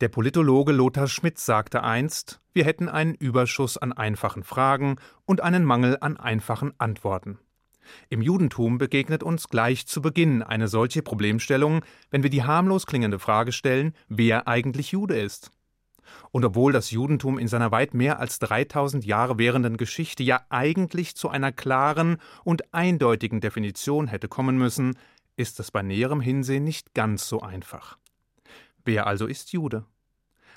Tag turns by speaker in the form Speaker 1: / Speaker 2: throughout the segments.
Speaker 1: Der Politologe Lothar Schmidt sagte einst, wir hätten einen Überschuss an einfachen Fragen und einen Mangel an einfachen Antworten. Im Judentum begegnet uns gleich zu Beginn eine solche Problemstellung, wenn wir die harmlos klingende Frage stellen, wer eigentlich Jude ist. Und obwohl das Judentum in seiner weit mehr als 3000 Jahre währenden Geschichte ja eigentlich zu einer klaren und eindeutigen Definition hätte kommen müssen, ist es bei näherem Hinsehen nicht ganz so einfach. Wer also ist Jude?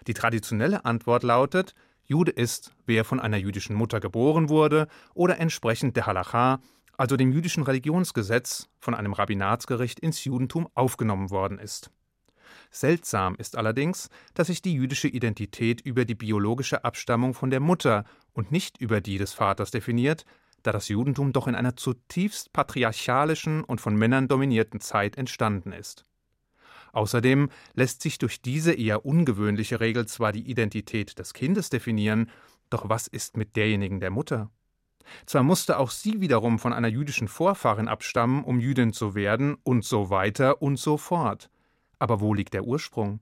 Speaker 1: Die traditionelle Antwort lautet, Jude ist, wer von einer jüdischen Mutter geboren wurde oder entsprechend der Halacha, also dem jüdischen Religionsgesetz, von einem Rabbinatsgericht ins Judentum aufgenommen worden ist. Seltsam ist allerdings, dass sich die jüdische Identität über die biologische Abstammung von der Mutter und nicht über die des Vaters definiert, da das Judentum doch in einer zutiefst patriarchalischen und von Männern dominierten Zeit entstanden ist. Außerdem lässt sich durch diese eher ungewöhnliche Regel zwar die Identität des Kindes definieren, doch was ist mit derjenigen der Mutter? Zwar musste auch sie wiederum von einer jüdischen Vorfahrin abstammen, um Jüdin zu werden, und so weiter und so fort. Aber wo liegt der Ursprung?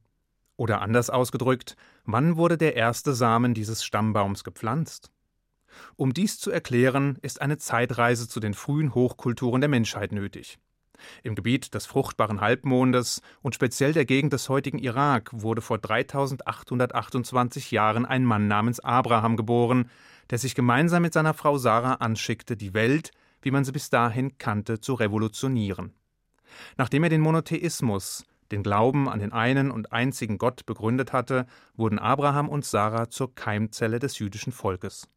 Speaker 1: Oder anders ausgedrückt, wann wurde der erste Samen dieses Stammbaums gepflanzt? Um dies zu erklären, ist eine Zeitreise zu den frühen Hochkulturen der Menschheit nötig. Im Gebiet des fruchtbaren Halbmondes und speziell der Gegend des heutigen Irak wurde vor 3828 Jahren ein Mann namens Abraham geboren, der sich gemeinsam mit seiner Frau Sarah anschickte, die Welt, wie man sie bis dahin kannte, zu revolutionieren. Nachdem er den Monotheismus, den Glauben an den einen und einzigen Gott begründet hatte, wurden Abraham und Sarah zur Keimzelle des jüdischen Volkes.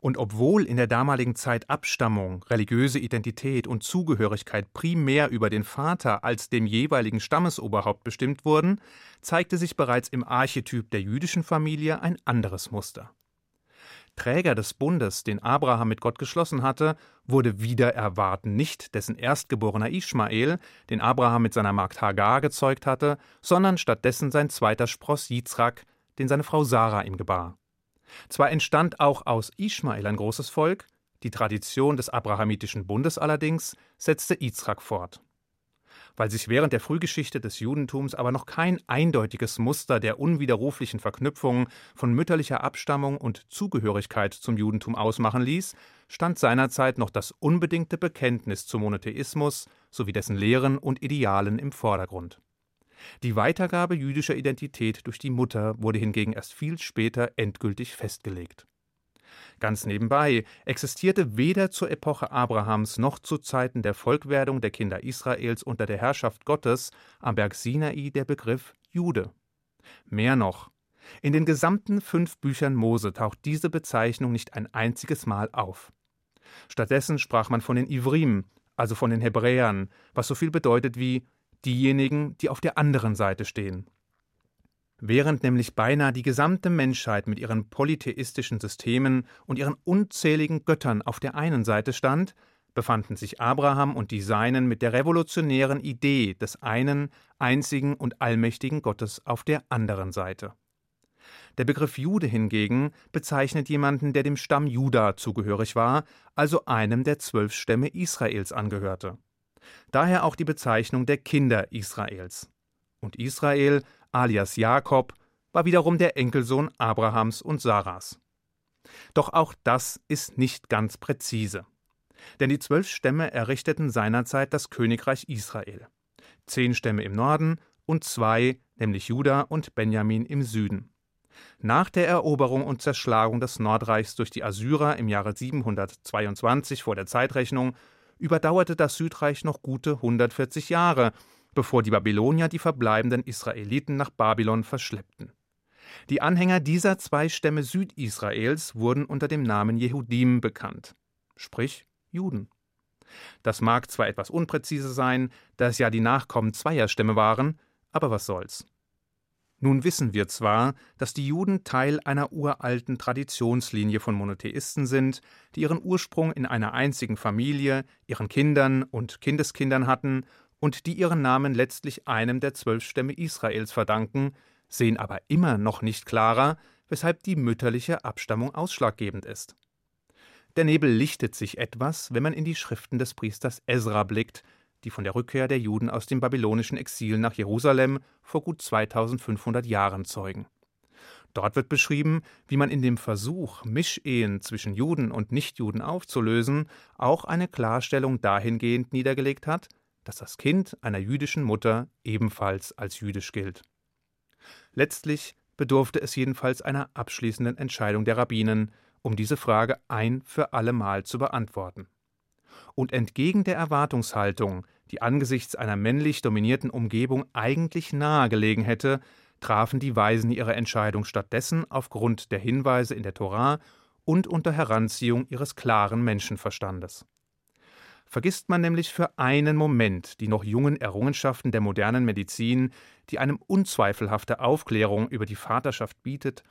Speaker 1: Und obwohl in der damaligen Zeit Abstammung, religiöse Identität und Zugehörigkeit primär über den Vater als dem jeweiligen Stammesoberhaupt bestimmt wurden, zeigte sich bereits im Archetyp der jüdischen Familie ein anderes Muster. Träger des Bundes, den Abraham mit Gott geschlossen hatte, wurde wieder erwarten nicht dessen erstgeborener Ischmael, den Abraham mit seiner Magd Hagar gezeugt hatte, sondern stattdessen sein zweiter Spross Jizrak, den seine Frau Sarah ihm gebar. Zwar entstand auch aus Ischmael ein großes Volk, die Tradition des abrahamitischen Bundes allerdings setzte Izrak fort weil sich während der Frühgeschichte des Judentums aber noch kein eindeutiges Muster der unwiderruflichen Verknüpfung von mütterlicher Abstammung und Zugehörigkeit zum Judentum ausmachen ließ, stand seinerzeit noch das unbedingte Bekenntnis zum Monotheismus sowie dessen Lehren und Idealen im Vordergrund. Die Weitergabe jüdischer Identität durch die Mutter wurde hingegen erst viel später endgültig festgelegt. Ganz nebenbei existierte weder zur Epoche Abrahams noch zu Zeiten der Volkwerdung der Kinder Israels unter der Herrschaft Gottes am Berg Sinai der Begriff Jude. Mehr noch, in den gesamten fünf Büchern Mose taucht diese Bezeichnung nicht ein einziges Mal auf. Stattdessen sprach man von den Ivrim, also von den Hebräern, was so viel bedeutet wie diejenigen, die auf der anderen Seite stehen. Während nämlich beinahe die gesamte Menschheit mit ihren polytheistischen Systemen und ihren unzähligen Göttern auf der einen Seite stand, befanden sich Abraham und die Seinen mit der revolutionären Idee des einen, einzigen und allmächtigen Gottes auf der anderen Seite. Der Begriff Jude hingegen bezeichnet jemanden, der dem Stamm Juda zugehörig war, also einem der zwölf Stämme Israels angehörte. Daher auch die Bezeichnung der Kinder Israels. Und Israel alias Jakob, war wiederum der Enkelsohn Abrahams und Sarahs. Doch auch das ist nicht ganz präzise. Denn die zwölf Stämme errichteten seinerzeit das Königreich Israel. Zehn Stämme im Norden und zwei, nämlich Juda und Benjamin im Süden. Nach der Eroberung und Zerschlagung des Nordreichs durch die Assyrer im Jahre 722 vor der Zeitrechnung überdauerte das Südreich noch gute 140 Jahre bevor die Babylonier die verbleibenden Israeliten nach Babylon verschleppten. Die Anhänger dieser zwei Stämme Südisraels wurden unter dem Namen Jehudim bekannt, sprich Juden. Das mag zwar etwas unpräzise sein, da es ja die Nachkommen zweier Stämme waren, aber was soll's. Nun wissen wir zwar, dass die Juden Teil einer uralten Traditionslinie von Monotheisten sind, die ihren Ursprung in einer einzigen Familie, ihren Kindern und Kindeskindern hatten und die ihren Namen letztlich einem der zwölf Stämme Israels verdanken, sehen aber immer noch nicht klarer, weshalb die mütterliche Abstammung ausschlaggebend ist. Der Nebel lichtet sich etwas, wenn man in die Schriften des Priesters Esra blickt, die von der Rückkehr der Juden aus dem babylonischen Exil nach Jerusalem vor gut 2500 Jahren zeugen. Dort wird beschrieben, wie man in dem Versuch, Mischehen zwischen Juden und Nichtjuden aufzulösen, auch eine Klarstellung dahingehend niedergelegt hat, dass das Kind einer jüdischen Mutter ebenfalls als jüdisch gilt. Letztlich bedurfte es jedenfalls einer abschließenden Entscheidung der Rabbinen, um diese Frage ein für allemal zu beantworten. Und entgegen der Erwartungshaltung, die angesichts einer männlich dominierten Umgebung eigentlich nahegelegen hätte, trafen die Weisen ihre Entscheidung stattdessen aufgrund der Hinweise in der Torah und unter Heranziehung ihres klaren Menschenverstandes. Vergisst man nämlich für einen Moment die noch jungen Errungenschaften der modernen Medizin, die einem unzweifelhafte Aufklärung über die Vaterschaft bietet,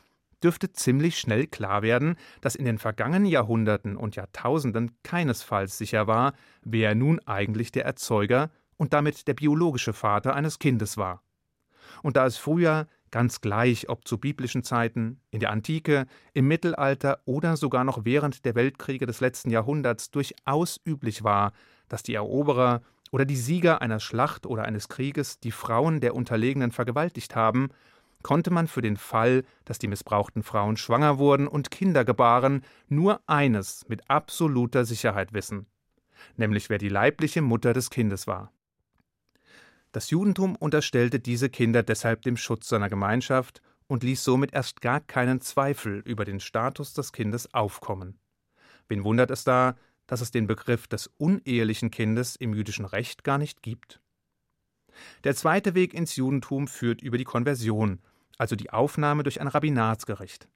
Speaker 1: dürfte ziemlich schnell klar werden, dass in den vergangenen Jahrhunderten und Jahrtausenden keinesfalls sicher war, wer nun eigentlich der Erzeuger und damit der biologische Vater eines Kindes war. Und da es früher, ganz gleich ob zu biblischen Zeiten, in der Antike, im Mittelalter oder sogar noch während der Weltkriege des letzten Jahrhunderts durchaus üblich war, dass die Eroberer oder die Sieger einer Schlacht oder eines Krieges die Frauen der Unterlegenen vergewaltigt haben, konnte man für den Fall, dass die missbrauchten Frauen schwanger wurden und Kinder gebaren, nur eines mit absoluter Sicherheit wissen, nämlich wer die leibliche Mutter des Kindes war. Das Judentum unterstellte diese Kinder deshalb dem Schutz seiner Gemeinschaft und ließ somit erst gar keinen Zweifel über den Status des Kindes aufkommen. Wen wundert es da, dass es den Begriff des unehelichen Kindes im jüdischen Recht gar nicht gibt? Der zweite Weg ins Judentum führt über die Konversion, also die Aufnahme durch ein Rabbinatsgericht.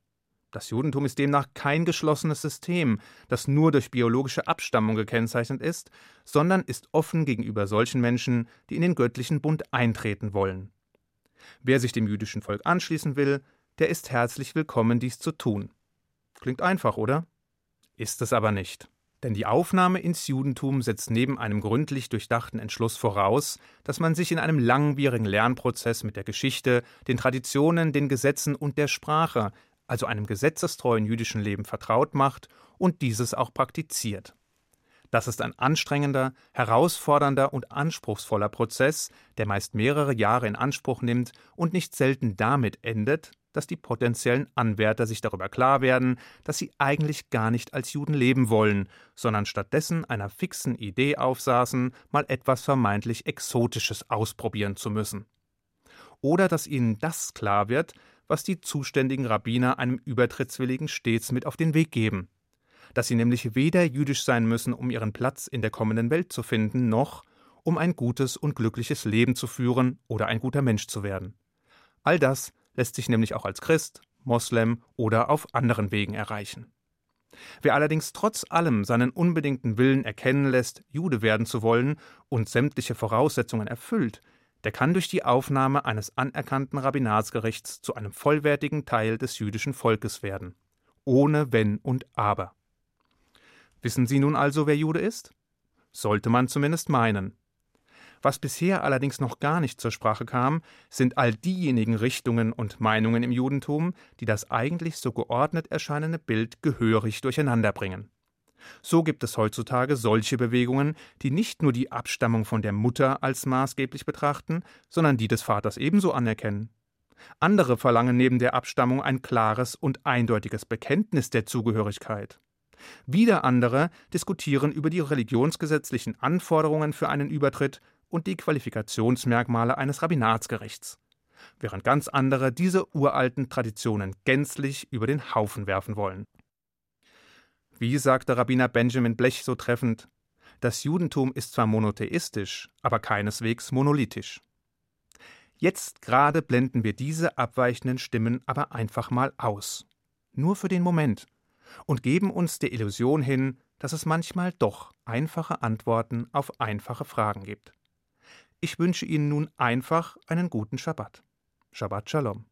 Speaker 1: Das Judentum ist demnach kein geschlossenes System, das nur durch biologische Abstammung gekennzeichnet ist, sondern ist offen gegenüber solchen Menschen, die in den göttlichen Bund eintreten wollen. Wer sich dem jüdischen Volk anschließen will, der ist herzlich willkommen, dies zu tun. Klingt einfach, oder? Ist es aber nicht. Denn die Aufnahme ins Judentum setzt neben einem gründlich durchdachten Entschluss voraus, dass man sich in einem langwierigen Lernprozess mit der Geschichte, den Traditionen, den Gesetzen und der Sprache, also einem gesetzestreuen jüdischen Leben vertraut macht und dieses auch praktiziert. Das ist ein anstrengender, herausfordernder und anspruchsvoller Prozess, der meist mehrere Jahre in Anspruch nimmt und nicht selten damit endet, dass die potenziellen Anwärter sich darüber klar werden, dass sie eigentlich gar nicht als Juden leben wollen, sondern stattdessen einer fixen Idee aufsaßen, mal etwas vermeintlich Exotisches ausprobieren zu müssen. Oder dass ihnen das klar wird, was die zuständigen Rabbiner einem Übertrittswilligen stets mit auf den Weg geben. Dass sie nämlich weder jüdisch sein müssen, um ihren Platz in der kommenden Welt zu finden, noch um ein gutes und glückliches Leben zu führen oder ein guter Mensch zu werden. All das lässt sich nämlich auch als Christ, Moslem oder auf anderen Wegen erreichen. Wer allerdings trotz allem seinen unbedingten Willen erkennen lässt, Jude werden zu wollen und sämtliche Voraussetzungen erfüllt, der kann durch die Aufnahme eines anerkannten Rabbinatsgerichts zu einem vollwertigen Teil des jüdischen Volkes werden. Ohne Wenn und Aber. Wissen Sie nun also, wer Jude ist? Sollte man zumindest meinen. Was bisher allerdings noch gar nicht zur Sprache kam, sind all diejenigen Richtungen und Meinungen im Judentum, die das eigentlich so geordnet erscheinende Bild gehörig durcheinanderbringen. So gibt es heutzutage solche Bewegungen, die nicht nur die Abstammung von der Mutter als maßgeblich betrachten, sondern die des Vaters ebenso anerkennen. Andere verlangen neben der Abstammung ein klares und eindeutiges Bekenntnis der Zugehörigkeit. Wieder andere diskutieren über die religionsgesetzlichen Anforderungen für einen Übertritt und die Qualifikationsmerkmale eines Rabbinatsgerichts, während ganz andere diese uralten Traditionen gänzlich über den Haufen werfen wollen. Wie sagte Rabbiner Benjamin Blech so treffend, das Judentum ist zwar monotheistisch, aber keineswegs monolithisch. Jetzt gerade blenden wir diese abweichenden Stimmen aber einfach mal aus. Nur für den Moment. Und geben uns der Illusion hin, dass es manchmal doch einfache Antworten auf einfache Fragen gibt. Ich wünsche Ihnen nun einfach einen guten Schabbat. Shabbat Shalom.